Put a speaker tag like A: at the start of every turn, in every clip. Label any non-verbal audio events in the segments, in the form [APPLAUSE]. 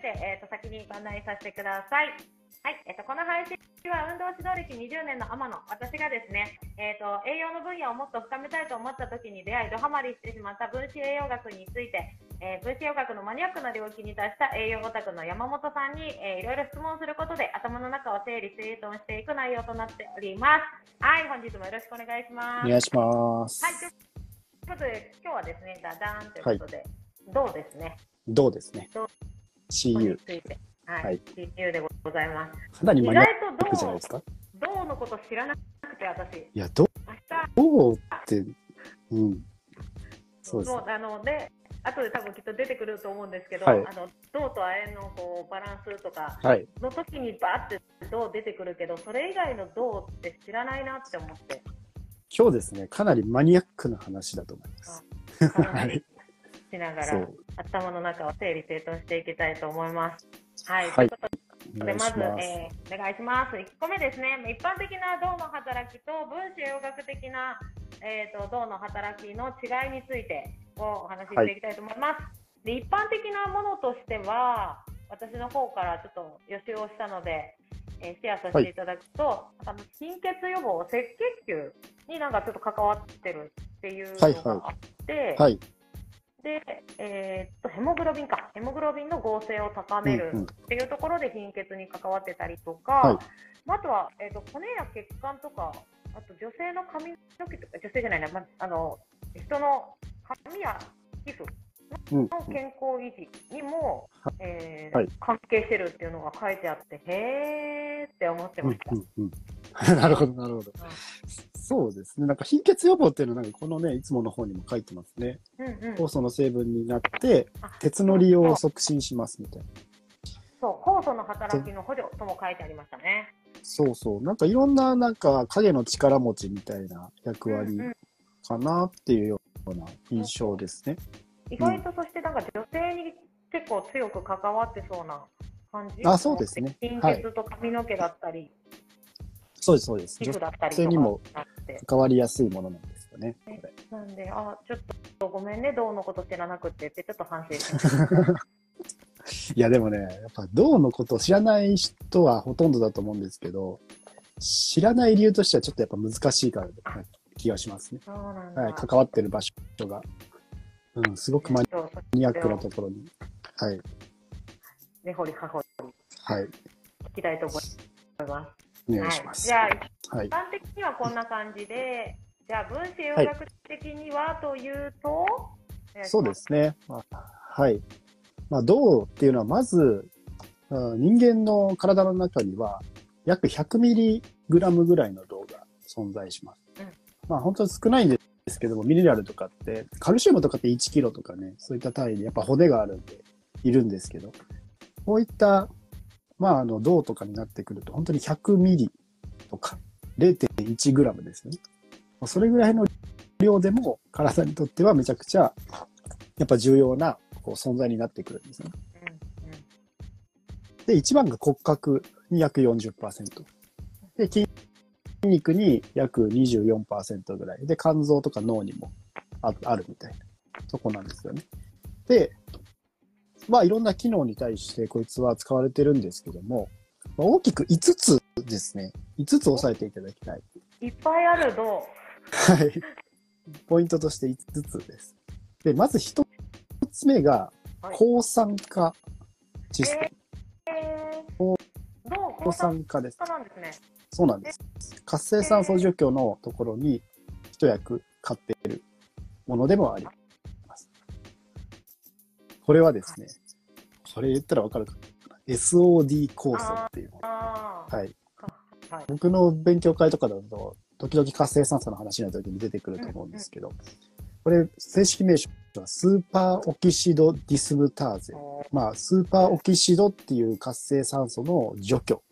A: いて、えー、と先にご案内させてください。はい、えっと、この配信は運動指導歴20年の天野、私がですね、えっと、栄養の分野をもっと深めたいと思った時に出会い、ドハマりしてしまった分子栄養学について、えー、分子栄養学のマニアックな領域に達した栄養オタクの山本さんに、えー、いろいろ質問することで頭の中を整理整頓していく内容となっております。はい、本日もよろしくお願いします。
B: お願いします。
A: はい、ということで、今日はですね、ダダーンということで、どうですね？
B: どうですね？
A: どう？
B: CU。
A: について。はい、
B: はい
A: CU でございます。
B: かなり
A: 意
B: マニアッ
A: 外とどう
B: クじゃないですか？
A: どうのこと知らなくて、私。
B: いや、ど
A: 明日、
B: どうって、うん。そうです
A: も。うあので後で多分きっと出てくると思うんですけど、
B: はい
A: あの銅と亜鉛のこうバランスとか
B: はい。
A: の時にバーって銅出てくるけど、それ以外の銅って知らないなって思って、
B: 今日ですね、かなりマニアックな話だと思います。[LAUGHS] はい。
A: しながら。頭の中を整理整頓していきたいと思います。はい。
B: はい
A: ということ
B: お
A: で、まず。えーお願いします。1個目ですね、一般的な銅の働きと分子栄養学的な、えー、と銅の働きの違いについてをお話ししていきたいと思います。で一般的なものとしては、私の方からちょっと予習をしたので、えーシェアさせていただくと、あの貧血予防、赤血球になんかちょっと関わってるっていうのがあって、
B: はい。
A: で、えーっと、ヘモグロビンか。ヘモグロビンの合成を高める
B: うんうん
A: っていうところで貧血に関わってたりとか、
B: はい
A: まあ、あとは、えーっと、骨や血管とか、あと女性の髪の毛とか、女性じゃないな、まあの、人の髪や皮膚
B: うん。
A: の健康維持にも、えー
B: はい
A: 関係してるっていうのが書いてあって、へーって思って
B: うん
A: ました。
B: うんうん。[LAUGHS] なるほど、なるほど。そうですね。なんか貧血予防っていうのは、なんかこのね、いつもの方にも書いてますね。
A: うんうん、
B: 酵素の成分になって、
A: あ
B: 鉄の利用を促進しますみたいな。
A: そう、酵素の働きの補助とも書いてありましたね。
B: そうそう。なんかいろんな、なんか影の力持ちみたいな役割
A: うんうん
B: かなっていうような印象ですね。
A: 意外とそしてなんか女性に結構強く関わってそうな感じ
B: あそうですね
A: 貧
B: はい
A: 血と髪の毛だったり、
B: そうです、そうです。
A: 皮
B: 女
A: 膚だったりとか
B: 性にも。関わりやすいものなんですよね。
A: なんで、あ、ちょっとごめんね、どうのこと知らなくてって、ちょっと反省しました。[LAUGHS]
B: いや、でもね、やっぱ銅のことを知らない人はほとんどだと思うんですけど、知らない理由としてはちょっとやっぱ難しいからな気がしますね。はい、関わってる場所が。うん、すごくマニアックなところに。はい、
A: 根掘り葉掘り
B: はい、
A: 聞きたいと思います。
B: お願いします。
A: はい、
B: はい
A: じゃあ、一般的にはこんな感じで、じゃあ、分子栄養学的にはというと、お願い
B: そうで。すね。まあ、はい。まあ、銅っていうのは、まず、うん人間の体の中には、約100ミリグラムぐらいの銅が存在します。
A: うん
B: まあ、本当に少ないんですけども、ミネラルとかって、カルシウムとかって1キロとかね、そういった単位で、やっぱ骨があるんで、いるんですけど、こういった、まあ、あの、銅とかになってくると、本当に100ミリとか、0.1グラムですよね。まあそれぐらいの量でも、体にとってはめちゃくちゃ、やっぱ重要なこう存在になってくるんですね。で、一番が骨格に約40%。で、筋肉に約24%ぐらい。で、肝臓とか脳にもああるみたいなとこなんですよね。で、まあいろんな機能に対してこいつは使われてるんですけども、まあ、大きく5つですね。5つ押さえていただきたい。
A: いっぱいある銅。
B: はい。ポイントとして5つです。で、まず1つ目が
A: はい
B: 抗酸化システム。抗
A: 抗酸
B: 酸化です。
A: 化なんですね。
B: そうなんです。活性酸素除去のところに一役買っているものでもあります。これはですね、これ言ったらわかるかな ?SOD 酵素っていうもの。
A: ああ。
B: はい。
A: はい。
B: 僕の勉強会とかだと、時々活性酸素の話の時に出てくると思うんですけど、これ、正式名称はスーパーオキシドディスムターゼ。
A: お
B: まあ、スーパーオキシドっていう活性酸素の除去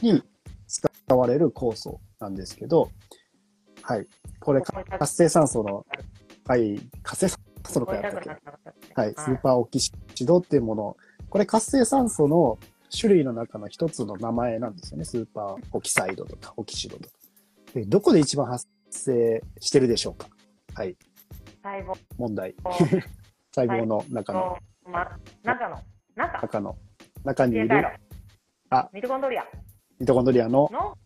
B: に使われる酵素なんですけど、はい。これ、活性酸素の、はい、活性酸素の
A: 覚
B: 回やったっけ？はい、スーパーオキシドっていうもの。これ活性酸素の種類の中の一つの名前なんですよね。スーパーオキサイドとかオキシドとか。で、どこで一番発生してるでしょうか？はい、
A: 細胞。
B: 問題。[LAUGHS] 細胞の中の、
A: 中の、中、
B: 中の、中にいる。あ。
A: ミトコンドリア。
B: ミトコンドリアの、
A: の。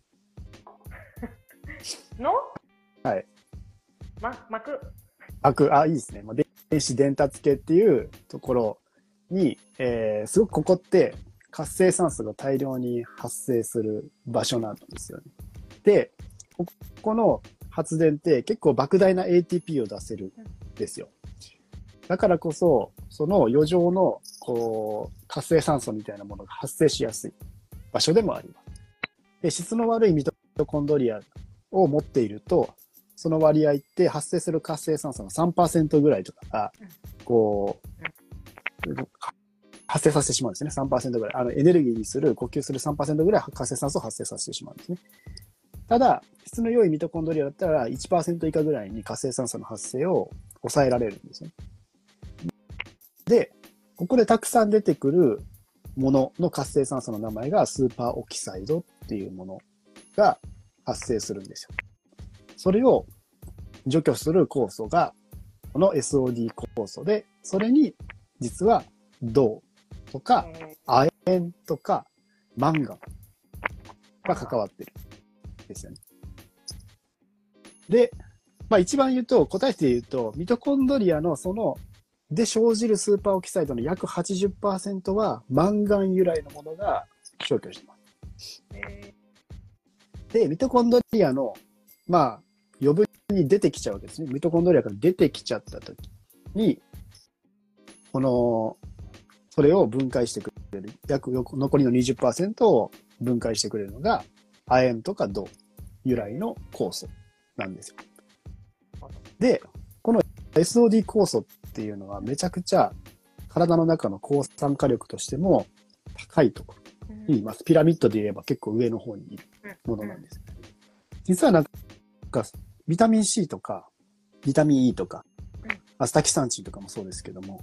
A: [LAUGHS] の。
B: はい。
A: ま、膜。
B: 膜、あ、いいですね。まあ、電子伝達系っていうところに、えー、すごくここって活性酸素が大量に発生する場所なんですよね。で、ここの発電って結構莫大な ATP を出せるんですよ。だからこそ、その余剰の、こう、活性酸素みたいなものが発生しやすい場所でもあります。で、質の悪いミトコンドリアを持っていると、その割合って発生する活性酸素の3%ぐらいとかが、こう、発生させてしまうんですね。3%ぐらい。あの、エネルギーにする、呼吸する3%ぐらい活性酸素を発生させてしまうんですね。ただ、質の良いミトコンドリアだったら1%以下ぐらいに活性酸素の発生を抑えられるんですね。で、ここでたくさん出てくるものの活性酸素の名前がスーパーオキサイドっていうものが発生するんですよ。それを除去する酵素がこの SOD 酵素で、それに実は銅とか亜鉛とかマンガンが関わってるですよね。で、まあ一番言うと、答えて言うと、ミトコンドリアのその、で生じるスーパーオキサイドの約80%はマンガン由来のものが消去してます。で、ミトコンドリアの、まあ、余分に出てきちゃうわけですね。ミトコンドリアから出てきちゃった時に、この、それを分解してくれる、約残りの20%を分解してくれるのが、亜鉛とか銅由来の酵素なんですよ。で、この SOD 酵素っていうのはめちゃくちゃ体の中の抗酸化力としても高いところ
A: ー
B: にいます。ピラミッドで言えば結構上の方にいるものなんですよ。実はなんか、ビタミン C とか、ビタミン E とか
A: うん、
B: アスタキサンチンとかもそうですけども、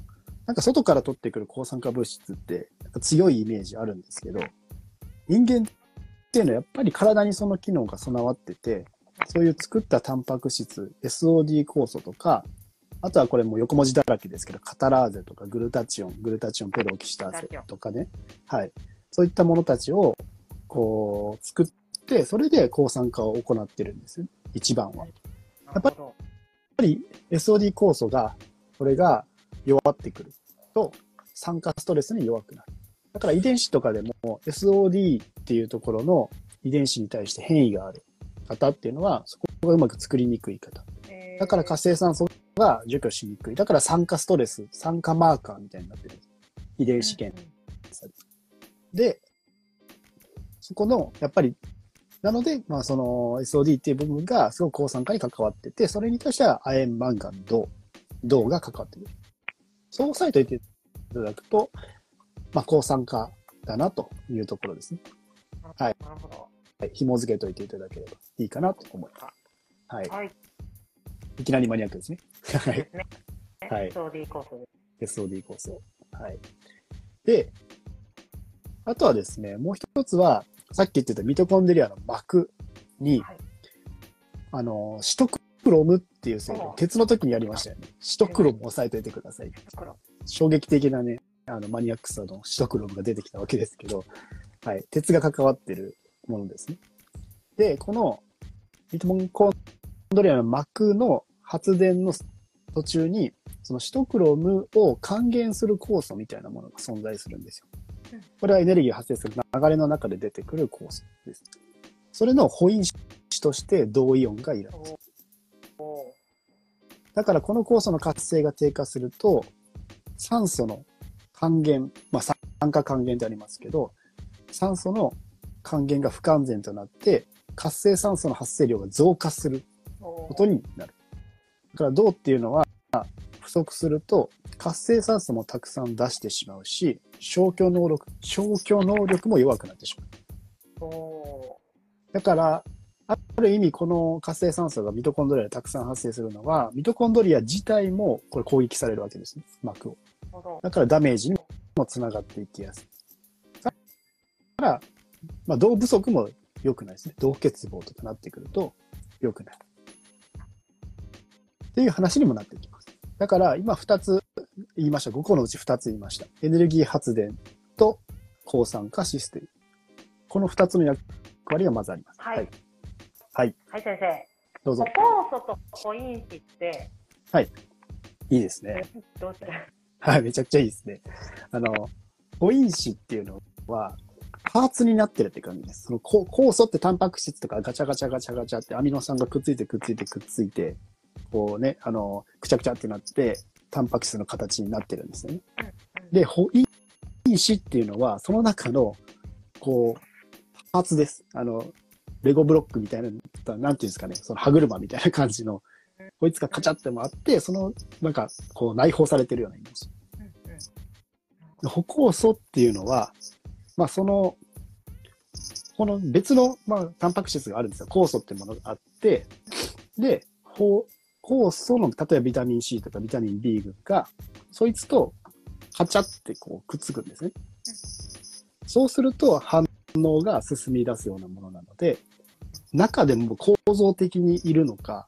B: なんか外から取ってくる抗酸化物質って強いイメージあるんですけど、人間っていうのはやっぱり体にその機能が備わってて、そういう作ったタンパク質、SOD 酵素とか、あとはこれもう横文字だらけですけど、カタラーゼとかグルタチオン、グルタチオンペロキシターゼとかね、はい。そういったものたちを、こう、作って、それで抗酸化を行ってるんですよ。一番は。やっぱりやっぱり SOD 酵素が、これが弱ってくると、酸化ストレスに弱くなる。だから遺伝子とかでも SOD っていうところの遺伝子に対して変異がある方っていうのは、そこがうまく作りにくい方。
A: えー
B: だから活性酸素が除去しにくい。だから酸化ストレス、酸化マーカーみたいになってる。遺伝子検査で。で、そこの、やっぱり、なので、まあその SOD っていう部分がすごく抗酸化に関わってて、それに対しては亜鉛、マンガン、銅、銅が関わってくる。そう押さえておいていただくと、まあ抗酸化だなというところですね。はい
A: なるほど。
B: はい、紐付けといていただければいいかなと思います。はい。
A: はい。
B: いきなりマニアックですね。はい。はい
A: SOD コースです。
B: SOD 構成。はい。で、あとはですね、もう一つは、さっき言ってたミトコンデリアの膜に、
A: はい
B: あの、シトクロムっていう成分
A: お、
B: 鉄の時にやりましたよね。シトクロム押さえておいてください。
A: 黒
B: 衝撃的なね、あの、マニアックさのシトクロムが出てきたわけですけど、はい。鉄が関わってるものですね。で、このミトコンドリアの膜の発電の途中に、そのシトクロムを還元する酵素みたいなものが存在するんですよ
A: うん。
B: これはエネルギーが発生する流れの中で出てくる酵素です。それの保因子として銅イオンがいるんです。だからこの酵素の活性が低下すると、酸素の還元、まあ酸化還元でありますけど、酸素の還元が不完全となって、活性酸素の発生量が増加することになる。だから銅っていうのは不足すると活性酸素もたくさん出してしまうし、消去能力、消去能力も弱くなってしまう。
A: お
B: だから、ある意味この活性酸素がミトコンドリアでたくさん発生するのは、ミトコンドリア自体もこれ攻撃されるわけですね、膜を。だからダメージにもつながっていきやすい。だから、まあ、銅不足も良くないですね。銅欠乏とかなってくると良くない。っていう話にもなってきます。だから今2つ言いました。5個のうち2つ言いました。エネルギー発電と抗酸化システム。この二つの役割がまずあります。
A: はい
B: はい。はい。
A: はい、先生。
B: どうぞ
A: 歩。酵素とコイン子って、
B: いいですね。
A: どうしたら
B: はい、めちゃくちゃいいですね。あの、誤因子っていうのは、パーツになってるって感じです。そのこ酵素ってタンパク質とかガチャガチャガチャガチャってアミノ酸がくっついてくっついてくっついて、こうね、あの、くちゃくちゃってなって、タンパク質の形になってるんですよね。で、ホイン子っていうのは、その中の、こう、パーツです。あの、レゴブロックみたいな、なんていうんですかね、その歯車みたいな感じの、こいつがカチャってもあって、その、なんか、こう内包されてるようなイメージ。歩酵素っていうのは、まあその、この別の、まあ、タンパク質があるんですよ。酵素っていうものがあって、で、ほ酵素の、例えばビタミン C とかビタミン B 群が、そいつとカチャってこうくっつくんですね。そうすると反応が進み出すようなものなので、中でも構造的にいるのか、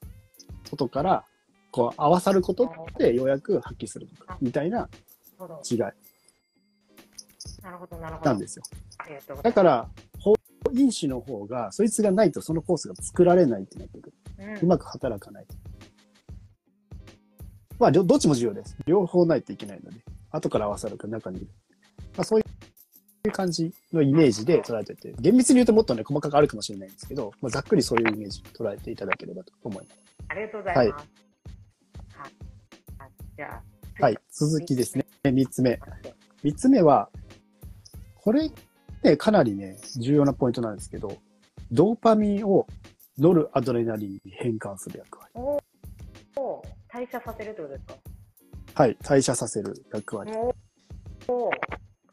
B: 外からこう合わさることでようやく発揮するのか、みたいな。違い
A: なるほど、なるほど。
B: なんですよ。だから、法因子の方が、そいつがないとそのコースが作られないってなってくる。うまく働かない。まあ、両どっちも重要です。両方ないといけないので、後から合わさるか中にいる。まあ、そういう感じのイメージで捉えてて、厳密に言うともっとね、細かくあるかもしれないんですけど、まあ、ざっくりそういうイメージ捉えていただければと思います。
A: ありがとうございます。はい。はいじゃあ、
B: はい。続きですね。三つ目。
A: 待って
B: 三つ目は、これ、ね、かなりね、重要なポイントなんですけど、ドーパミンをノルアドレナリンに変換する役割。
A: おお代謝させるってことですか？
B: はい。代謝させる役割。
A: おお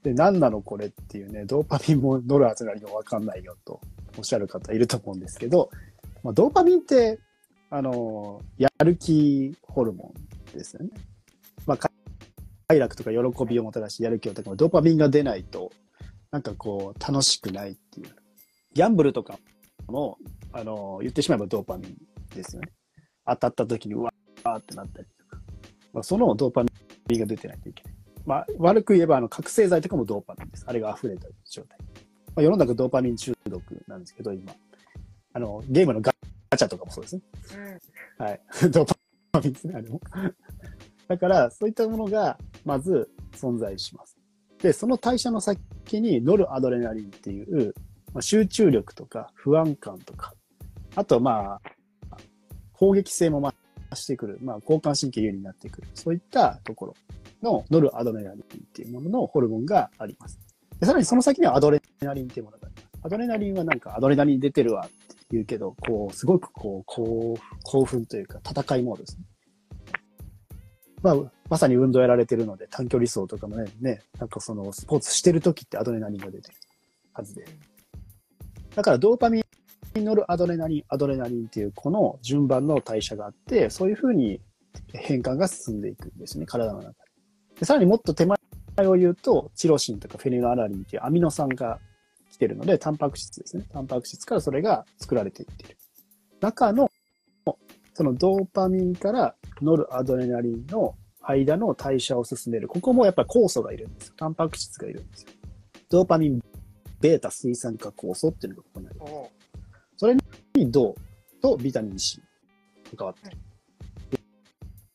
B: で、何なのこれっていうね、ドーパミンもノルアドレナリンもわかんないよとおっしゃる方いると思うんですけど、まあ、ドーパミンって、あの、やる気ホルモンですよね。まあ、快楽とか喜びをもたらし、やる気を高める。ドーパミンが出ないと、なんかこう、楽しくないっていう。ギャンブルとかも、あの、言ってしまえばドーパミンですよね。当たった時にうわーってなったりとか。まあ、そのドーパミンが出てないといけない。まあ、悪く言えば、あの、覚醒剤とかもドーパミンです。あれが溢れた状態。まあ、世の中ドーパミン中毒なんですけど、今。あの、ゲームのガチャとかもそうですね。
A: うん。
B: はい。[LAUGHS] ドーパミンですね、あれも。だから、そういったものが、まず存在します。で、その代謝の先にノルアドレナリンっていう、まあ、集中力とか不安感とか、あと、まあ、攻撃性も増してくる、まあ、交感神経優位になってくる、そういったところのノルアドレナリンっていうもののホルモンがあります。でさらにその先にはアドレナリンっていうものがあります。アドレナリンはなんかアドレナリン出てるわって言うけど、こう、すごくこう、こう興奮というか戦いモードですね。まあ、まさに運動やられてるので、短距離走とかもね、ね、なんかそのスポーツしてる時ってアドレナリンが出てるはずで。だからドーパミン、ノルアドレナリン、アドレナリンっていうこの順番の代謝があって、そういうふうに変換が進んでいくんですね、体の中で。でさらにもっと手前を言うと、チロシンとかフェニルアラリンっていうアミノ酸が来てるので、タンパク質ですね。タンパク質からそれが作られていっている。中の、そのドーパミンからノルアドレナリンの間の代謝を進める。ここもやっぱり酵素がいるんですよ。タンパク質がいるんですよ。ドーパミン、ベータ水酸化酵素っていうのがここにある。
A: お
B: に銅とビタミン C 関わってるっ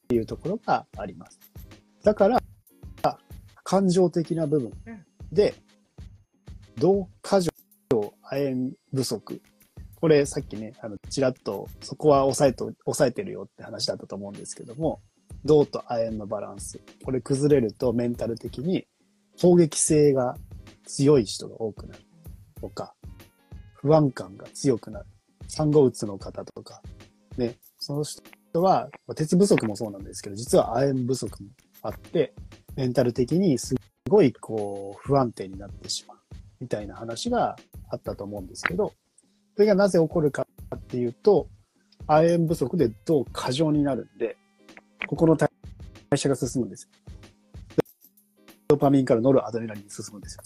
B: ていうところがあります。だから、感情的な部分で、銅過剰亜鉛不足。これさっきね、あの、ちらっとそこは抑えと、抑えてるよって話だったと思うんですけども、銅と亜鉛のバランス。これ崩れるとメンタル的に攻撃性が強い人が多くなるとか、不安感が強くなる。産後うつの方とか、ね、その人は、まあ鉄不足もそうなんですけど、実は亜鉛不足もあって、メンタル的にすごいこう不安定になってしまうみたいな話があったと思うんですけど、それがなぜ起こるかっていうと、亜鉛不足で銅過剰になるんで、ここの代謝が進むんですよ。ドーパミンからノルアドレナリンに進むんですよ。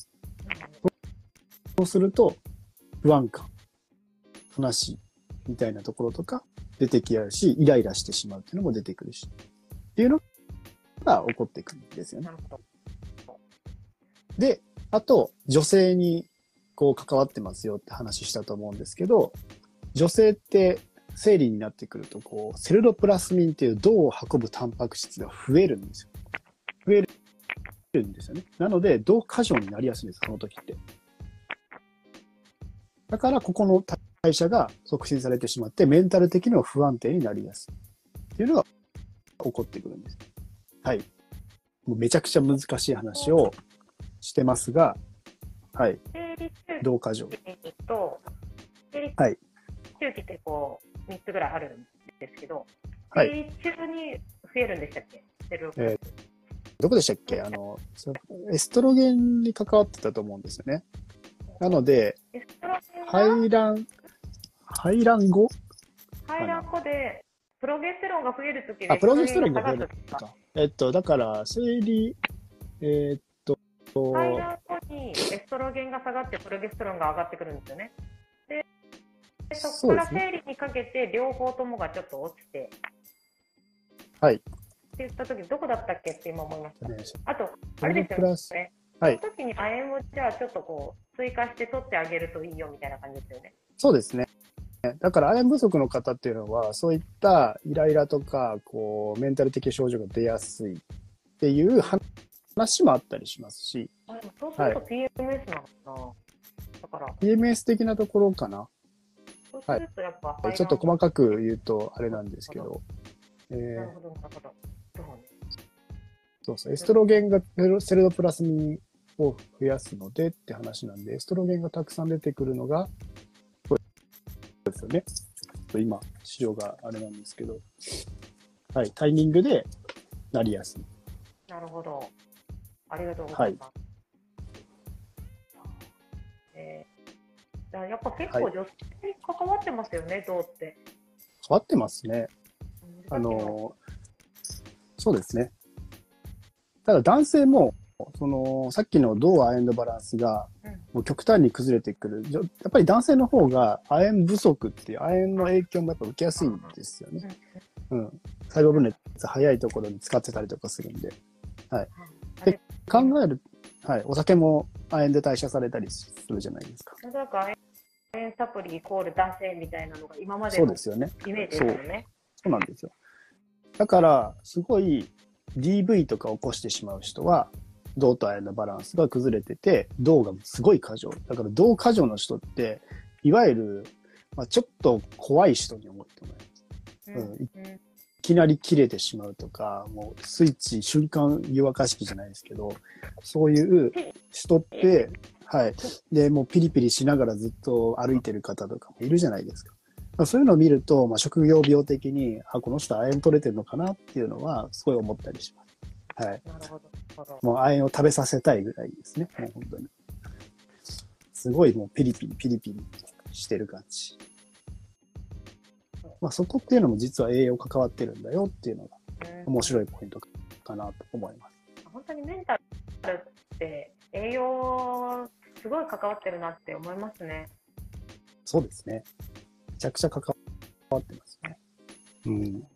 B: そうすると、不安感、悲しいみたいなところとか出てきやるし、イライラしてしまうっていうのも出てくるし、っていうのが起こってくるんですよね。で、あと、女性にこう関わってますよって話したと思うんですけど、女性って生理になってくると、こう、セルロプラスミンっていう銅を運ぶタンパク質が増えるんですよ。増えるんですよね。なので、銅過剰になりやすいんです、その時って。だから、ここの代謝が促進されてしまって、メンタル的にも不安定になりやすい。っていうのが起こってくるんです。はい。もうめちゃくちゃ難しい話をしてますが、はい。
A: 生理周
B: 銅過剰。
A: 期と、生理
B: はい
A: 周期ってこう、3つぐらいあるんですけど、
B: はい
A: 生理中に増えるんでしたっけ？
B: えどこでしたっけ？あの、そエストロゲンに関わってたと思うんですよね。なので、排卵、排卵後？
A: 排卵後で、プロゲステロンが増えるとき
B: あ、プロゲステロンが増えるか。えっと、だから、生理、えーっと、
A: 排卵後にエストロゲンが下がってプロゲステロンが上がってくるんですよね。で、でそこから生理にかけて両方ともがちょっと落ちて、
B: はい。
A: って言ったときどこだったっけって今思いました。
B: ね
A: あと、
B: プ
A: あれですよね。
B: はい
A: その時に亜鉛をじゃあちょっとこう追加して取ってあげるといいよみたいな感じですよね。
B: そうですね。だから、亜鉛不足の方っていうのは、そういったイライラとか、こう、メンタル的症状が出やすいっていう話もあったりしますし、
A: あそうすると PMS なのかな。だから、
B: PMS 的なところかな。
A: そうするとやっぱ、
B: ちょっと細かく言うと、あれなんですけど、えー。
A: なるほど、なるほど。そうね
B: そう。エストロゲンがセルセルロプラスミンを増やすのでって話なんで、エストロゲンがたくさん出てくるのが、ですよね。今、資料があれなんですけど、はい、タイミングでなりやすい。
A: なるほど。ありがとうございます。えー、だからやっぱ結構
B: はい
A: 女性に関わってますよね、銅って。
B: 変わってますね。あの、そうですね。ただ男性も、その、さっきの銅亜鉛のバランスが
A: うん、
B: もう極端に崩れてくる。やっぱり男性の方が亜鉛不足っていう亜鉛の影響もやっぱ受けやすいんですよね。うん。細胞分裂早いところに使ってたりとかするんで。
A: あ
B: で
A: れ
B: 考える、はい。お酒も亜鉛で代謝されたりするじゃないですか。
A: なんか亜鉛サプリイコール男性みたいなのが今までの
B: そうですよね。
A: イメージですよね。
B: そうなんですよ。だから、すごい DV とか起こしてしまう人は、銅と亜鉛のバランスが崩れてて、銅がすごい過剰。だから銅過剰の人って、いわゆる、まあ、ちょっと怖い人に思ってもらえます。
A: うん
B: うんいきなり切れてしまうとか、もうスイッチ瞬間湯沸かし器じゃないですけど、そういう人って、はい。で、もうピリピリしながらずっと歩いてる方とかもいるじゃないですか。まあそういうのを見ると、まあ、職業病的に、あ、この人亜鉛取れてるのかなっていうのは、すごい思ったりします。はい。
A: なるほど。
B: もう亜鉛を食べさせたいぐらいですね。もう本当に。すごいもうピリピリピリピリしてる感じ。まあそこっていうのも実は栄養関わってるんだよっていうのが
A: うん
B: 面白いポイントかなと思います。
A: 本当にメンタルって栄養すごい関わってるなって思いますね。
B: そうですね。めちゃくちゃ関わってますね。うん。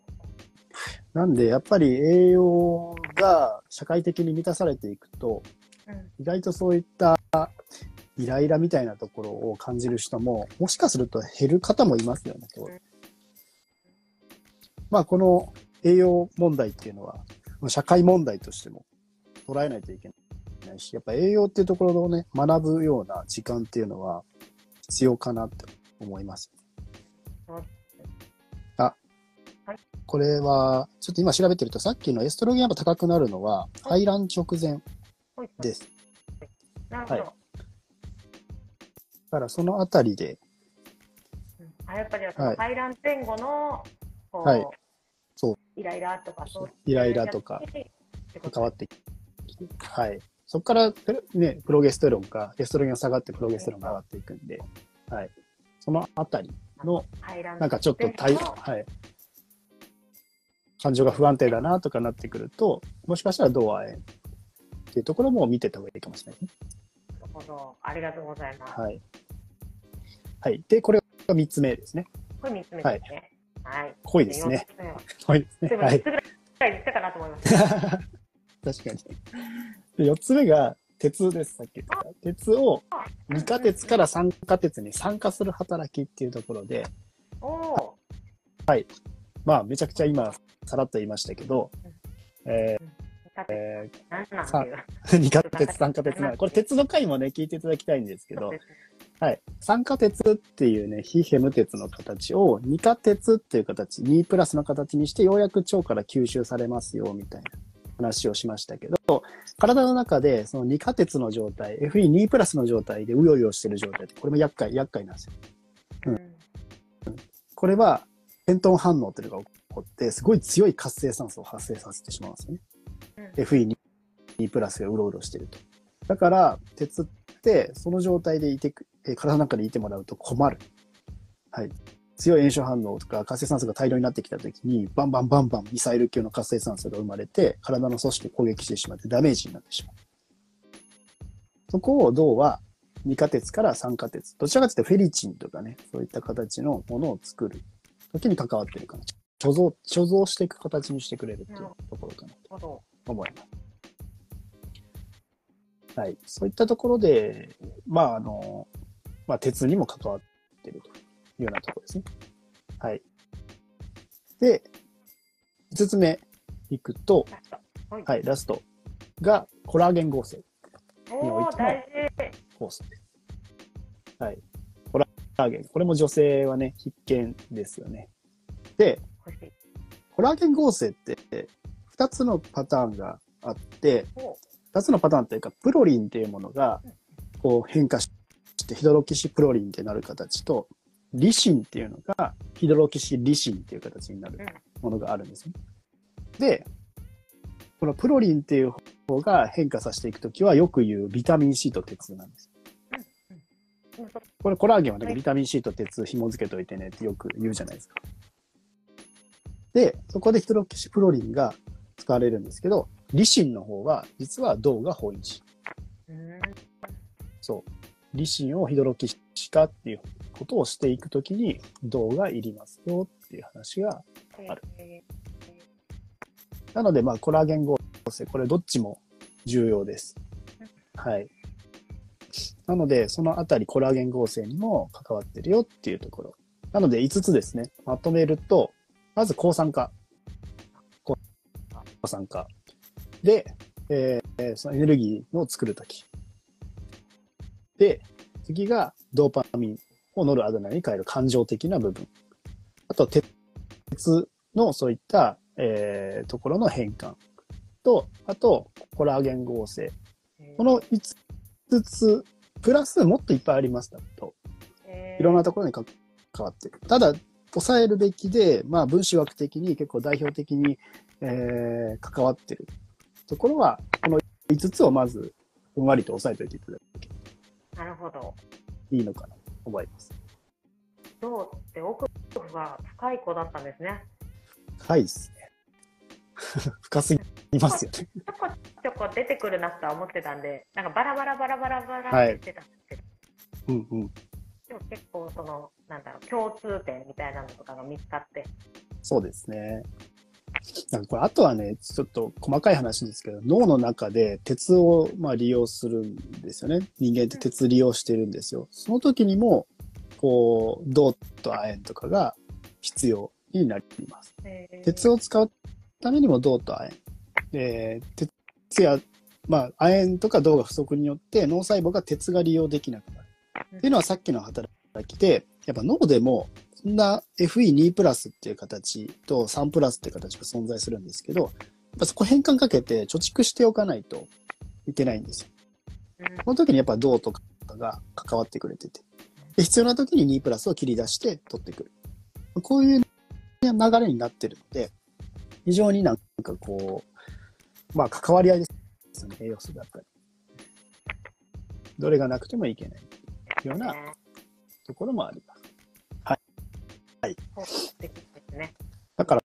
B: なんで、やっぱり栄養が社会的に満たされていくと、
A: うん。
B: 意外とそういったイライラみたいなところを感じる人も、もしかすると減る方もいますよね、今日まあ、この栄養問題っていうのは、まあ社会問題としても捉えないといけないし、やっぱ栄養っていうところをね、学ぶような時間っていうのは必要かなって思います。これは、ちょっと今調べてると、さっきのエストロゲンやっぱ高くなるのは、排卵直前です。はい。だからそのあたりで、
A: うん。あやっぱりそ
B: はい。
A: の排卵前後の
B: はい。そう。
A: イライラとかそう。
B: イライラとか関わってきて、はい。そこから、ね、プロゲステロンか、エストロゲンが下がってプロゲステロンが上がっていくんで、はい。そのあたりの、
A: 排卵
B: なんかちょっと体、はい。感情が不安定だなとかなってくると、もしかしたらドアへっていうところも見てた方がいいかもしれないね。
A: なるほど。ありがとうございます。
B: はい。はい。で、これが3つ目ですね。
A: これ三つ目ですね。はい。
B: 濃いですね。濃いですね。はい。
A: 三つぐらい言ったかなと思います。[LAUGHS]
B: 確かに。で4つ目が鉄です、さっき言った。鉄を二価鉄から酸化鉄に酸化する働きっていうところで、
A: おお
B: まあ、めちゃくちゃ今、さらっと言いましたけど、え
A: ー、
B: え。ー、[LAUGHS] 二価鉄、酸化鉄なこれ鉄の回もね、聞いていただきたいんですけど、はい。酸化鉄っていうね、非ヘム鉄の形を二価鉄っていう形、2プラスの形にしてようやく腸から吸収されますよ、みたいな話をしましたけど、体の中でその二価鉄の状態、FE2 プラスの状態でうようよしてる状態って、これも厄介、厄介なんですよ。
A: うん
B: これは、ペントン反応っていうのが起こって、すごい強い活性酸素を発生させてしまうんですよね。
A: うん
B: FE2 プラスがうろうろしてると。だから、鉄って、その状態でいて体の中でいてもらうと困る。はい。強い炎症反応とか活性酸素が大量になってきたときに、バンバンバンバンミサイル級の活性酸素が生まれて、体の組織を攻撃してしまってダメージになってしまう。そこを銅は二価鉄から酸化鉄。どちらかというとフェリチンとかね、そういった形のものを作る時に関わっているかな。貯蔵、貯蔵していく形にしてくれるっていうところかな。と思います。はい。そういったところで、まあ、あの、まあ、鉄にも関わっているというようなところですね。はい。で、5つ目いくと。
A: はい。
B: はい、ラストがコラーゲン合成においても
A: 大事。
B: 酵素です。はい。コラーゲン。これも女性はね、必見ですよね。で、コラーゲン合成って2つのパターンがあって、
A: お
B: 2つのパターンというか、プロリンっていうものが、こう変化して、ヒドロキシプロリンってなる形と、リシンっていうのが、ヒドロキシリシンっていう形になるものがあるんですね。で、このプロリンっていう方が変化させていくときは、よく言うビタミン C と鉄なんです。これコラーゲンはね、
A: はい
B: ビタミン C と鉄紐付けといてねってよく言うじゃないですか。で、そこでヒドロキシプロリンが使われるんですけど、リシンの方は、実は銅が本一。
A: うん
B: そう。リシンをヒドロキシ化っていうことをしていくときに、銅がいりますよっていう話が。ある
A: え
B: なので、まあ、コラーゲン合成、これどっちも重要です。はい。なので、そのあたりコラーゲン合成にも関わってるよっていうところ。なので、5つですね。まとめると、まず抗酸化。抗酸化。で、えーそのエネルギーの作るとき。で、次がドーパミンをノルアドナに変える感情的な部分。あと、鉄のそういった、えーところの変換。と、あと、コラーゲン合成。この5つ、プラスもっといっぱいありますと、
A: えー
B: いろんなところに関わってる。ただ、抑えるべきで、まあ、分子枠的に結構代表的に、えー関わってるところは、この5つをまず、ふんわりと押さえておいていただける
A: なるほど。
B: といいのかなと思います。
A: 銅って奥が深い子だったんですね。
B: 深いですね。深すぎますよね。
A: ちょこちょこ出てくるなとは思ってたんで、なんかバラバラバラバラバラ
B: はい
A: って言ってたんですけど、
B: うんうん。
A: でも結構その、なんだろう、共通点みたいなのとかが見つかって、
B: そうですね。なんかこれ、あとはね、ちょっと細かい話ですけど、脳の中で鉄をまあ利用するんですよね。人間って鉄利用してるんですよ。その時にも、こう、銅と亜鉛とかが必要になります。
A: えー
B: 鉄を使うためにも銅と亜鉛。で鉄や、まあ、亜鉛とか銅が不足によって脳細胞が鉄が利用できなくなる。っていうのはさっきの働きで、やっぱ脳でも、そんな FE2 プラスっていう形と3プラスっていう形が存在するんですけど、やっぱそこ変換かけて貯蓄しておかないといけないんですよ。
A: うん
B: この時にやっぱ銅とかが関わってくれてて。で必要な時に2プラスを切り出して取ってくる。こういう流れになってるので、非常になんかこう、まあ関わり合いですよね、栄養素だったり。どれがなくてもいけないような
A: ね
B: ところもあります。
A: そう素敵ですね。
B: だから、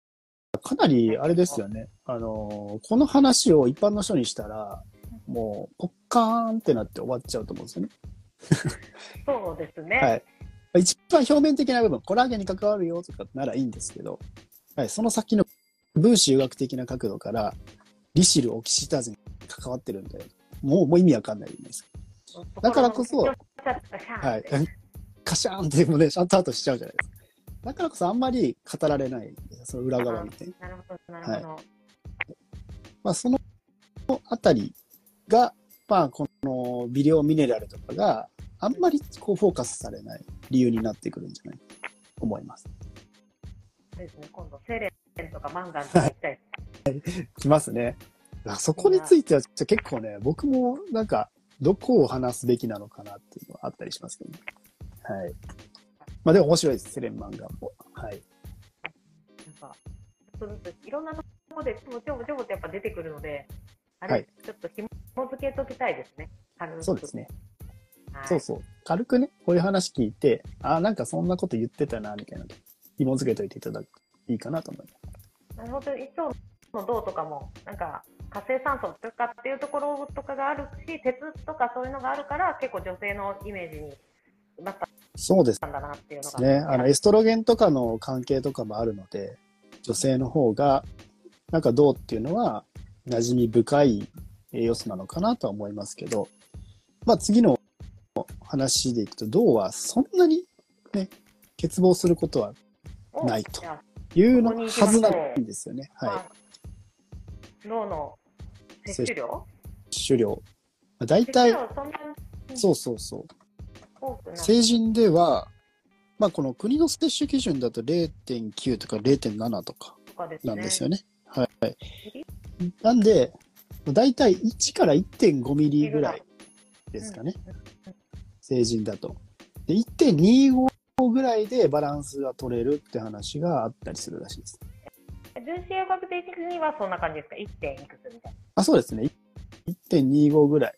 B: かなりあれですよね。あのーこの話を一般の人にしたら、もう、ポッカーンってなって終わっちゃうと思うんですよね。
A: そうですね。
B: はい。一番表面的な部分、コラーゲンに関わるよとかならいいんですけど、はい、その先の分子有学的な角度から、リシル、オキシターゼに関わってるんだよ。もう、もう意味わかんないじゃないですか。だからこそはい。[LAUGHS] カシャーンってもね、シャントアウトしちゃうじゃないですか。だからこそあんまり語られないその裏側みたいな。
A: なるほど、なるほど。
B: まあ、そのあたりが、まあ、この微量ミネラルとかがあんまりこうフォーカスされない理由になってくるんじゃないかと思います。
A: ですね、今度、セレンとかマンガンとか行きたい。
B: きますね。あそこについては結構ね、僕もなんか、どこを話すべきなのかなっていうのはあったりしますけどね。はい。まあでも面白いです、セレンマンガンも。はい。
A: なんか、いろんなところでちょぼちょぼちょぼってやっぱ出てくるので、あれ、
B: はい
A: ちょっと紐付けときたいですね。
B: そうですね。
A: はい、
B: そうそう。軽くね、こういう話聞いて、ああ、なんかそんなこと言ってたな、みたいなの紐付けといていただくといいかなと思います。
A: なるほど、一応の銅とかも、なんか、活性酸素とかっていうところとかがあるし、鉄とかそういうのがあるから、結構女性のイメージになっ
B: そうです。ね。あの、エストロゲンとかの関係とかもあるので、女性の方が、なんか銅っていうのは、馴染み深い栄養素なのかなとは思いますけど、まあ次の話でいくと、銅はそんなにね、欠乏することは
A: お
B: ないというのはずなんですよね。は
A: まあ銅の摂取量？
B: い。種量。まあ大
A: 摂取
B: 体、
A: 量そ
B: うそうそう。成人では、まあこの国の摂取基準だと0.9とか0.7とか。なんですよね。はい。なんで、だいたい1から1.5ミリぐらいですかね。成人だと。で、1.25ぐらいでバランスが取れるって話があったりするらしいです。
A: 純子栄学的にはそんな感じですか ?1. 点いくつみたい
B: あ、そうですね。1.25ぐらい。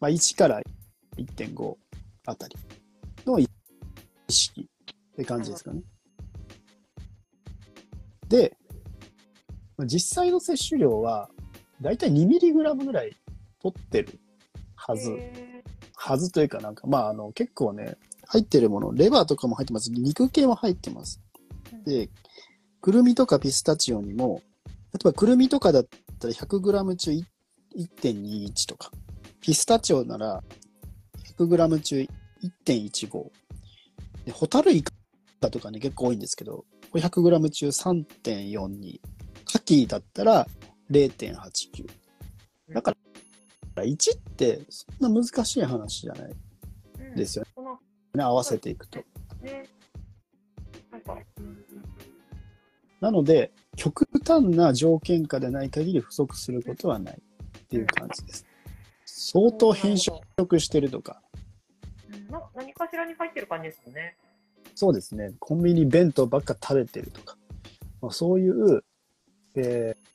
B: まあ1から1.5あたりの意識って感じですかね。で、まあ実際の摂取量は、だいたい2ミリグラムぐらい取ってるは
A: な。
B: ず。
A: へ
B: はずというかなんか、まああの結構ね、入ってるもの、レバーとかも入ってます。肉系も入ってます。で、くるみとかピスタチオにも、例えばくるみとかだったら 100g 中1.21とか、ピスタチオなら 100g 中1.15。で、ホタルイカとかね、結構多いんですけど、これ 100g 中3.42。カキだったら0.89。だから、1ってそんな難しい話じゃない
A: うん
B: ですよ
A: この
B: ね、合わせていくと。
A: ね、なんか、
B: なので、極端な条件下でない限り不足することはないっていう感じです。相当変色してるとか、
A: うんな何かしらに入ってる感じですよね。
B: そうですね、コンビニ弁当ばっか食べてるとか、まあ、そういう、えー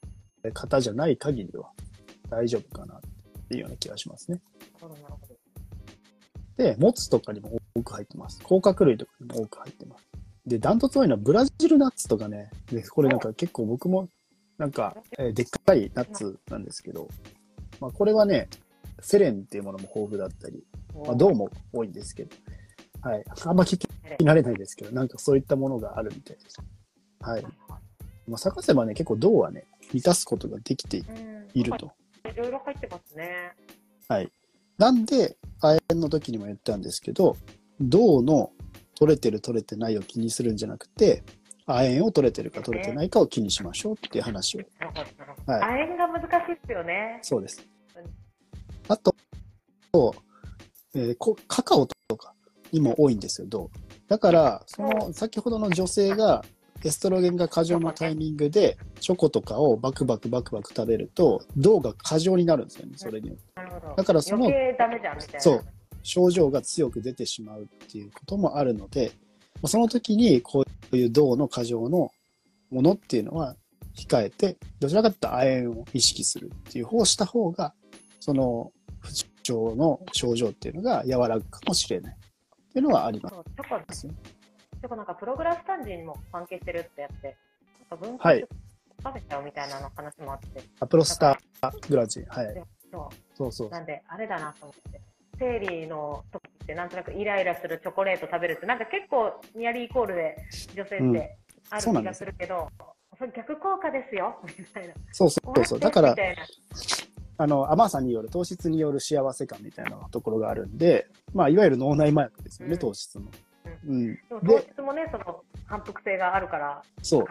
B: 方じゃない限りは大丈夫かなっていうような気がしますね。
A: なるほど。
B: で、もつとかにも多く入ってます。甲殻類とかにも多く入ってます。で、ダントツ多いのはブラジルナッツとかね。で、これなんか結構僕も、なんか、えーでっかいナッツなんですけど、まあこれはね、セレンっていうものも豊富だったり、まあ銅も多いんですけど、はい。あんま聞き慣れないですけど、なんかそういったものがあるみたいです。はい。まあ探せばね、結構銅はね、満たすことができて
A: うん
B: いる。と。
A: いろいろ入ってますね。
B: はい。なんで、亜鉛の時にも言ったんですけど、銅の取れてる取れてないを気にするんじゃなくて、亜鉛を取れてるか取れてないかを気にしましょうっていう話を。はい
A: 亜鉛が難しいですよね。
B: そうです。あと、えーこカカオとかにも多いんですよ、銅。だから、その先ほどの女性がエストロゲンが過剰のタイミングでチョコとかをバクバクバクバク食べると、銅が過剰になるんですよね、それによって。だからその。そう症状が強く出てしまうっていうこともあるので、まあその時にこういう銅の過剰のものっていうのは控えて、どちらかというと亜鉛を意識するっていう方をした方が、その不調の症状っていうのが和らぐかもしれないっていうのはありますよ。
A: チョコなんかプログラスタンジンにも関係してるってやって、なんか分
B: はい
A: 泌食べちゃうみたいなの話もあって、
B: アプロスターグラジン。はい。
A: そ
B: そうそう
A: う。。なんで、あれだなと思って。生理の時ってなんとなくイライラするチョコレート食べるって、なんか結構ニアリーイコールで女性ってある気が
B: す
A: するけど、それ逆効果ですよ、みたいな。
B: そうそうそう。だからあの、甘さによる、糖質による幸せ感みたいなところがあるんで、まあ、いわゆる脳内麻薬ですよね、
A: うん
B: 糖質の。うん。
A: でも糖
B: で、
A: 質もね、その反復性があるから、
B: そう。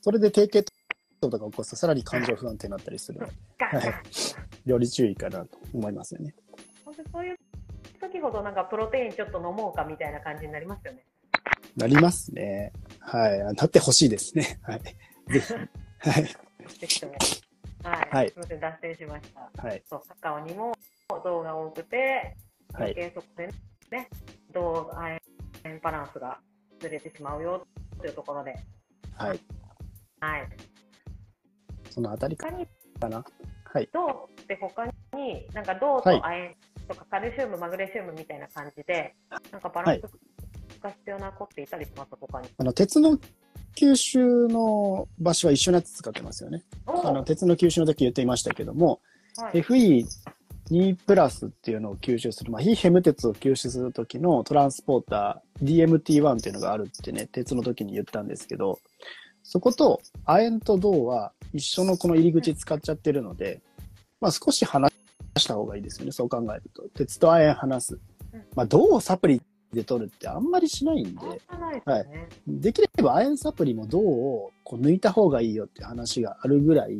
B: それで低血糖とか起こすと、さらに感情不安定になったりするので、
A: ガンガン
B: はいより注意かなと思いますよね。
A: そういう時ほどなんかプロテインちょっと飲もうかみたいな感じになりますよね。
B: なりますね。はい。なってほしいですね。はい。ぜひ。はい。
A: ぜひとも。はい。
B: はい
A: すみません、脱線しました。
B: はい。
A: そう、カカオにも銅が多くて、
B: はい。
A: 計測でね、銅亜鉛バランスがずれてしまうよというところで、
B: はい。
A: はい。
B: そのあたり
A: 他に
B: かな。はい。
A: 銅って他に、なんか銅と亜鉛とかカルシウム、マグネシウムみたいな感じで、なんかバランスが必要な子っていたりします、他に。
B: あの、鉄の吸収の場所は一緒のやつ使ってますよね。
A: お
B: あの、鉄の吸収の時言っていましたけども、
A: はい、
B: FE2 プラスっていうのを吸収する、まあ、非ヘム鉄を吸収する時のトランスポーター DMT1 っていうのがあるってね、鉄の時に言ったんですけど、そこと亜鉛と銅は一緒のこの入り口使っちゃってるので、まあ少し離した方がいいですよね、そう考えると。鉄と亜鉛離す。まあ銅をサプリで取るってあんまりしないんで、
A: あんまないで
B: きれば亜鉛サプリも銅をこう抜いた方がいいよって話があるぐらい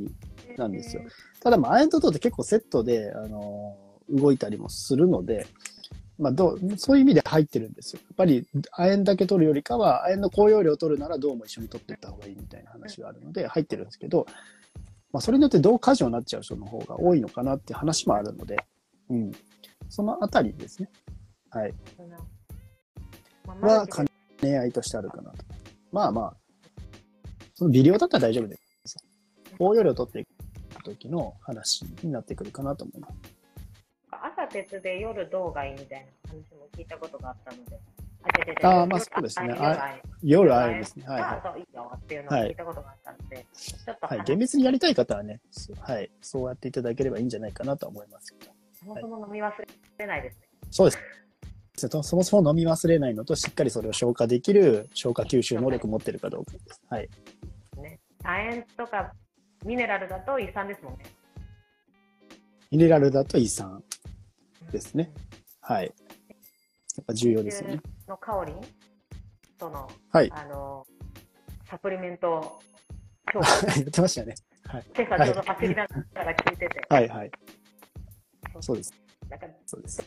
B: なんですよ。ただまあ、亜鉛と銅って結構セットで、あのー動いたりもするので、まあ、銅そういう意味で入ってるんですよ。やっぱり亜鉛だけ取るよりかは、亜鉛の高容量を取るなら銅も一緒に取っていった方がいいみたいな話があるので、入ってるんですけど、まあ、それによって銅過剰になっちゃう人の方が多いのかなって話もあるので、うん。そのあたりですね。はい。
A: そんなまあ
B: は兼ね合いとしてあるかなと。まあまあ、その微量だったら大丈夫ですよ。高容量を取っていく時の話になってくるかなと思います。
A: 朝鉄で夜銅がいいみたいな話も聞いたことがあったので。あ、
B: あーまあそうですね
A: 夜亜鉛
B: 夜あるですね。はい
A: あ
B: は
A: いいよっていうのを聞いたことがあったので、ちょっと
B: い。はい。
A: 話
B: 厳密にやりたい方はね、そうはい。そうやっていただければいいんじゃないかなと思いますけど。
A: そもそも飲み忘れないですね。
B: そうです。そそもそも飲み忘れないのと、しっかりそれを消化できる消化吸収能力を持ってるかどうかです。はい。
A: ね亜鉛とかミネラルだと胃酸ですもんね。
B: ミネラルだと胃酸ですね。はい。やっぱ重要ですよね。
A: の香り？その、
B: はい。
A: あの、サプリメント評 [LAUGHS]
B: 言ってましたよね。はい。
A: 今朝ちょうど走りながら聞いてて、
B: はいはい。そうです。
A: なんか
B: そうです。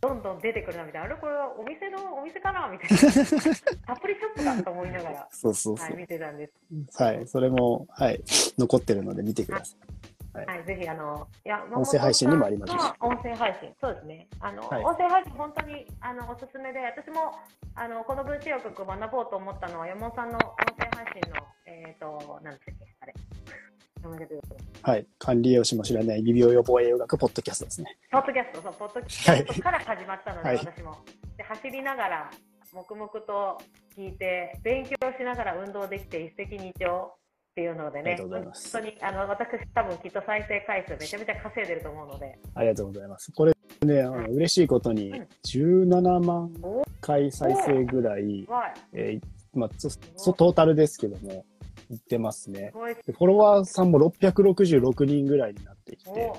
A: どんどん出てくるなみたいな、あれこれはお店のお店かなみたいな、[LAUGHS] サプリショップだと思いながら、
B: そうそうそ
A: はい、見てたんです。
B: う。はい。それも、はい。残ってるので見てくださ
A: はい、ぜひあの、いや、
B: 音声配信にもあります
A: 音声配信、そうですね。あの、
B: はい
A: 音声配信本当にあのおすすめで、私もあのこの分子学を学ぼうと思ったのは山本さんの音声配信のえっ、となんでしたっけあれ。
B: はい。管理栄養士も知らない微病予防栄養学ポッドキャストですね。
A: ポッドキャスト、そう、ポッドキャストから始まったので、
B: はい
A: 私も。で、走りながら、黙々と聞いて、勉強しながら運動できて一石二鳥っていうのでね、本当に、あの、私多分きっと再生回数めちゃめちゃ稼いでると思うので、
B: ありがとうございます。これね、あの嬉しいことに
A: うん。
B: 17万回再生ぐらい、えーまあ、そそトータルですけども、いってますね。フォロワーさんも666人ぐらいになってき
A: お
B: て、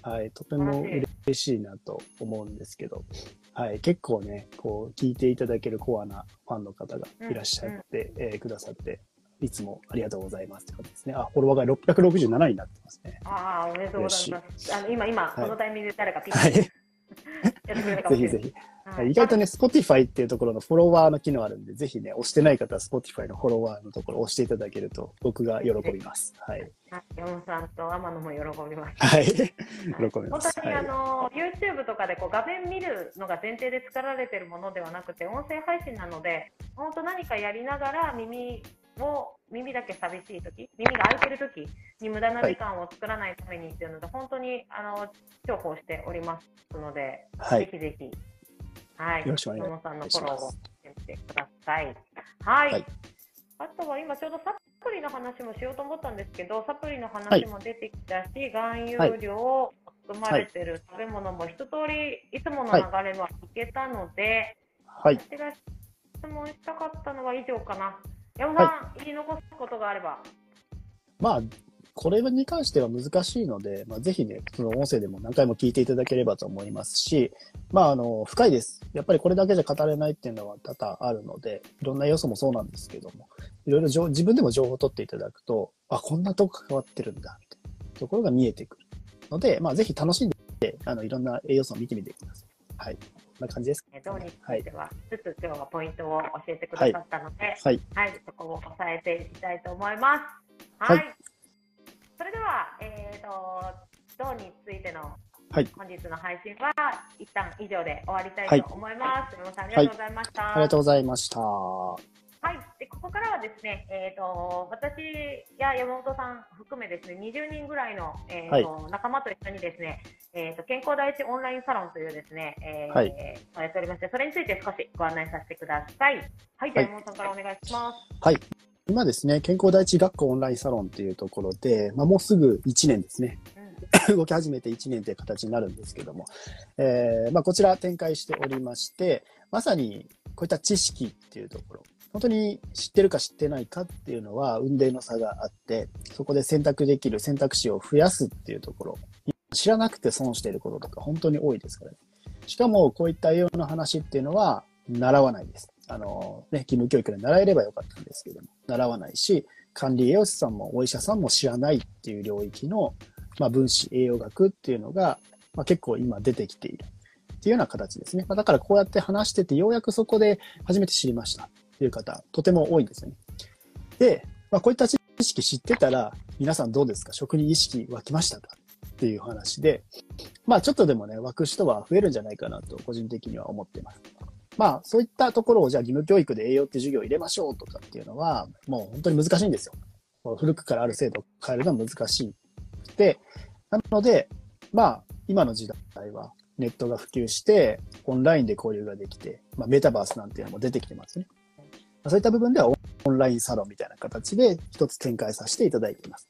B: はい、とても嬉しいなと思うんですけど、はい、結構ね、こう、聞いていただけるコアなファンの方がいらっしゃって、えーくださって、いつもありがとうございますって感じですね。あ、フォロワーが667になってますね。
A: ああ、おめでとうございます。あの今、今、
B: はい
A: このタイミングで誰かピッ
B: はい。[LAUGHS] [LAUGHS] ぜひぜひ。
A: は
B: はい意外とね、Spotify っていうところのフォロワーの機能あるんで、ぜひね、押してない方は Spotify のフォロワーのところを押していただけると、僕が喜びます。はい。
A: はい山本さんと天野も喜びます。
B: はい。[LAUGHS] 喜び
A: 本
B: ます。
A: 当に、
B: はい。
A: あの YouTube とかでこう画面見るのが前提で作られているものではなくて音声配信なので本当何かやりながら耳を耳だけ寂しい時耳が開いてる時に無駄な時間を作らないためにっていうので、本当にあの重宝しておりますので、
B: はい
A: ぜひぜひ、はい、
B: よろしくお願い
A: 野々さんのフ
B: し
A: ォローを。してみてください。はい。
B: はい
A: あとは今ちょうどサプリの話もしようと思ったんですけど、サプリの話も出てきたし、含有量含まれてる食べ物も一通りいつもの流れはいけたので、
B: はい。
A: 私が質問したかったのは以上かな。山本さん、言い残すことがあれば。
B: まあ、これに関しては難しいので、まあ、ぜひね、その音声でも何回も聞いていただければと思いますし、まあ、あの、深いです。やっぱりこれだけじゃ語れないっていうのは多々あるので、いろんな要素もそうなんですけども、いろいろ情自分でも情報を取っていただくと、あ、こんなとこ関わってるんだ、ってところが見えてくるので、まあ、ぜひ楽しんで、あの、いろんな栄養素を見てみてください。はい。こんな感じですか
A: えー銅については、つつ今日はポイントを教えてくださったので、
B: はい。
A: はい、そこを押さえていきたいと思います。は。
B: はいい
A: それでは、えっ、と、銅についての
B: はい
A: 本日の配信は一旦以上で終わりたいと思います。山本さんありがとうございました。
B: ありがとうございました。
A: はい、でここからはですね、えー、と私や山本さん含めですね20人ぐらいの、えーと仲間と一緒にですね、えー、と健康第一オンラインサロンというですね、えー
B: はい
A: やっておりましてそれについて少しご案内させてください。はい、山本さんからお願いします。
B: はい。今ですね、健康第一学校オンラインサロンというところで、まあ、もうすぐ1年ですね。
A: うん [LAUGHS]
B: 動き始めて1年という形になるんですけども、えーまあ、こちら展開しておりまして、まさにこういった知識っていうところ、本当に知ってるか知ってないかっていうのは運命の差があって、そこで選択できる選択肢を増やすっていうところ、知らなくて損していることとか本当に多いですからね。しかもこういった栄養の話っていうのは習わないです。あの、ね、義務教育で習えればよかったんですけども、習わないし、管理栄養士さんもお医者さんも知らないっていう領域のまあ、分子栄養学っていうのが、まあ、結構今出てきているっていうような形ですね。まあ、だからこうやって話してて、ようやくそこで初めて知りましたという方、とても多いんですよね。で、まあ、こういった知識知ってたら、皆さんどうですか？食に意識湧きましたか？っていう話で、まあちょっとでもね、湧く人は増えるんじゃないかなと、個人的には思っています。まあそういったところをじゃあ義務教育で栄養って授業を入れましょうとかっていうのは、もう本当に難しいんですよ。古くからある制度を変えるのは難しくて、なので、まあ今の時代はネットが普及して、オンラインで交流ができて、まあメタバースなんていうのも出てきてますね。そういった部分ではオンラインサロンみたいな形で一つ展開させていただいています。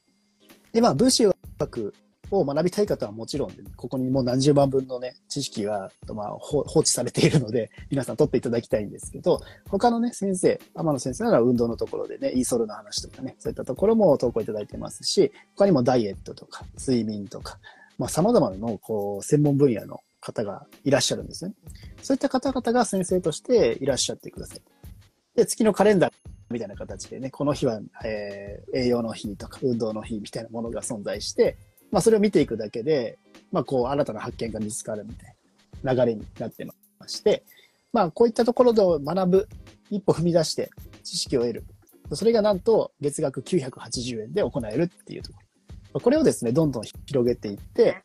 B: で、まあ、分子学を学びたい方はもちろん、ここにもう何十万分のね、知識が、まあ、放放置されているので、皆さん取っていただきたいんですけど、他のね、先生、天野先生なら運動のところでね、イーソルの話とかね、そういったところも投稿いただいてますし、他にもダイエットとか、睡眠とか、まあ、様々なの、こう、専門分野の方がいらっしゃるんですね。そういった方々が先生としていらっしゃってください。で、月のカレンダーみたいな形でね、この日は、えー栄養の日とか運動の日みたいなものが存在して、まあそれを見ていくだけで、まあこう新たな発見が見つかるみたいな流れになってまして、まあこういったところで学ぶ、一歩踏み出して知識を得る。それがなんと月額980円で行えるっていうところ。これをですね、どんどん広げていって、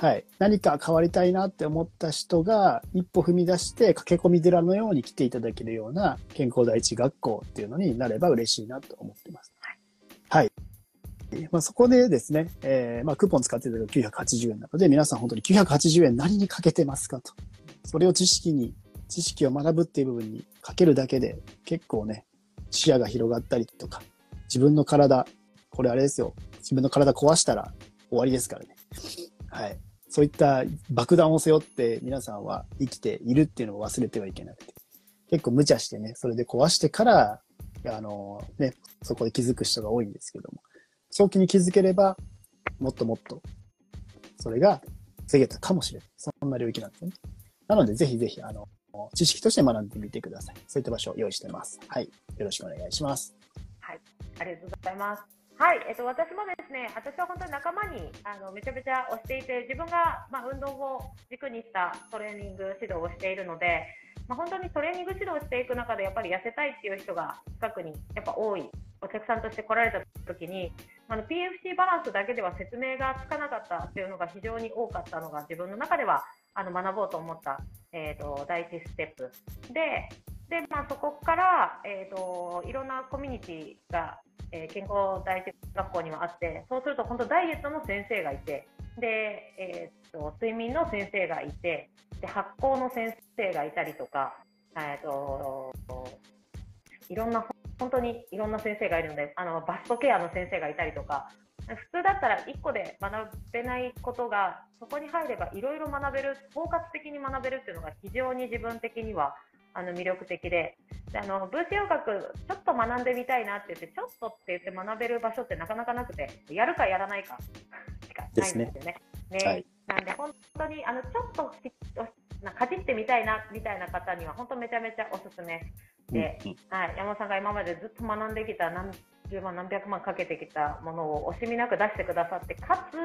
B: はい。何か変わりたいなって思った人が一歩踏み出して駆け込み寺のように来ていただけるような健康第一学校っていうのになれば嬉しいなと思ってます。はい。まあ、そこでですね、えーまあ、クーポン使っていただく980円なので、皆さん本当に980円何にかけてますかと。それを知識に、知識を学ぶっていう部分にかけるだけで、結構ね、視野が広がったりとか、自分の体、これあれですよ、自分の体壊したら終わりですからね。はい。そういった爆弾を背負って皆さんは生きているっていうのを忘れてはいけなくて。結構無茶してね、それで壊してから、あのね、そこで気づく人が多いんですけども、早期に気づければ、もっともっと、それが防げたかもしれない。そんな領域なんですね。なので、ぜひぜひ、あの、知識として学んでみてください。そういった場所を用意してます。はい。よろしくお願いします。
A: はいありがとうございます。はい、えっと、私もですね、私は本当に仲間にあのめちゃめちゃ推していて、自分が、まあ、運動を軸にしたトレーニング指導をしているので、まあ、本当にトレーニング指導していく中で、やっぱり痩せたいっていう人が近くにやっぱ多い、お客さんとして来られた時に、あの PFC バランスだけでは説明がつかなかったっていうのが非常に多かったのが、自分の中ではあの学ぼうと思った、えー、と第一ステップ。で、でまあ、そこから、えー、といろんなコミュニティがえー健康第一学校にはあってそうすると本当ダイエットの先生がいてで、えー、と睡眠の先生がいてで発酵の先生がいたりとか、えー、といろんな本当にいろんな先生がいるのであのバストケアの先生がいたりとか普通だったら1個で学べないことがそこに入ればいろいろ学べる包括的に学べるっていうのが非常に自分的にはあの魅力的で。であの分子洋楽ちょっと学んでみたいなって言ってちょっとって言って学べる場所ってなかなかなくてやるかやらないか。しかないんですよね。ね。
B: はい。
A: なんで本当にあのちょっとしなかじってみたいなみたいな方には本当めちゃめちゃおすすめで、
B: うんうん。
A: はい、山本さんが今までずっと学んできた何十万何百万かけてきたものを惜しみなく出してくださってかつ、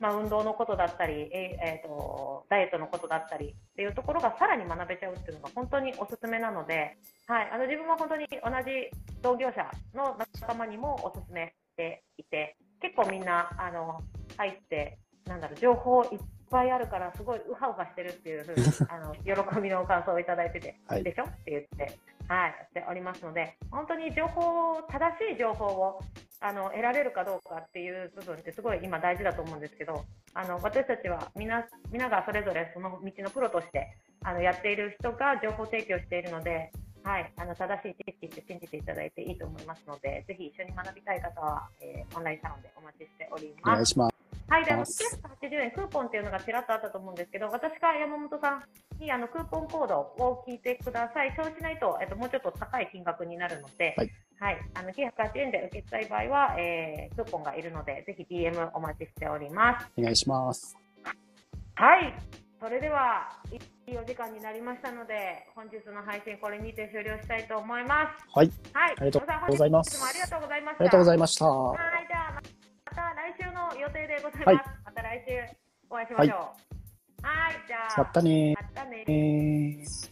A: まあ、運動のことだったり、ええーとダイエットのことだったりっていうところがさらに学べちゃうっていうのが本当におすすめなので、はい、あの自分は本当に同じ同業者の仲間にもおすすめしていて結構みんなあの入ってなんだろう情報いっぱいあるからすごいウハウハしてるっていうふうに [LAUGHS] あの喜びの感想をいただいてて、
B: はい。
A: でしょ？って言って、はい、しておりますので本当に情報正しい情報をあの得られるかどうかっていう部分ってすごい今大事だと思うんですけどあの私たちはみんな皆がそれぞれその道のプロとしてあのやっている人が情報提供しているので、はい、あの正しい知識って信じていただいていいと思いますのでぜひ一緒に学びたい方は、えーオンラインサロンでお待ちしており。ます。はい、であの
B: ます
A: 980円クーポンっていうのがちらっとあったと思うんですけど、私か山本さんにあのクーポンコードを聞いてください。そうしないと、えっと、もうちょっと高い金額になるので、
B: はい、
A: あの980円で受けたい場合は、えー、クーポンがいるので、ぜひ DM お待ちしております。
B: お願いします。
A: はい、それではいいお時間になりましたので、本日の配信これにて終了したいと思います。
B: はい、
A: はい、
B: ありがとうございます
A: ありがとうございました。
B: ありがとうございました。
A: はい、じゃあ、また来週の予定でございます。
B: はい
A: また来週お会いしましょう。はい、じゃあ、
B: またね
A: またね
B: ー。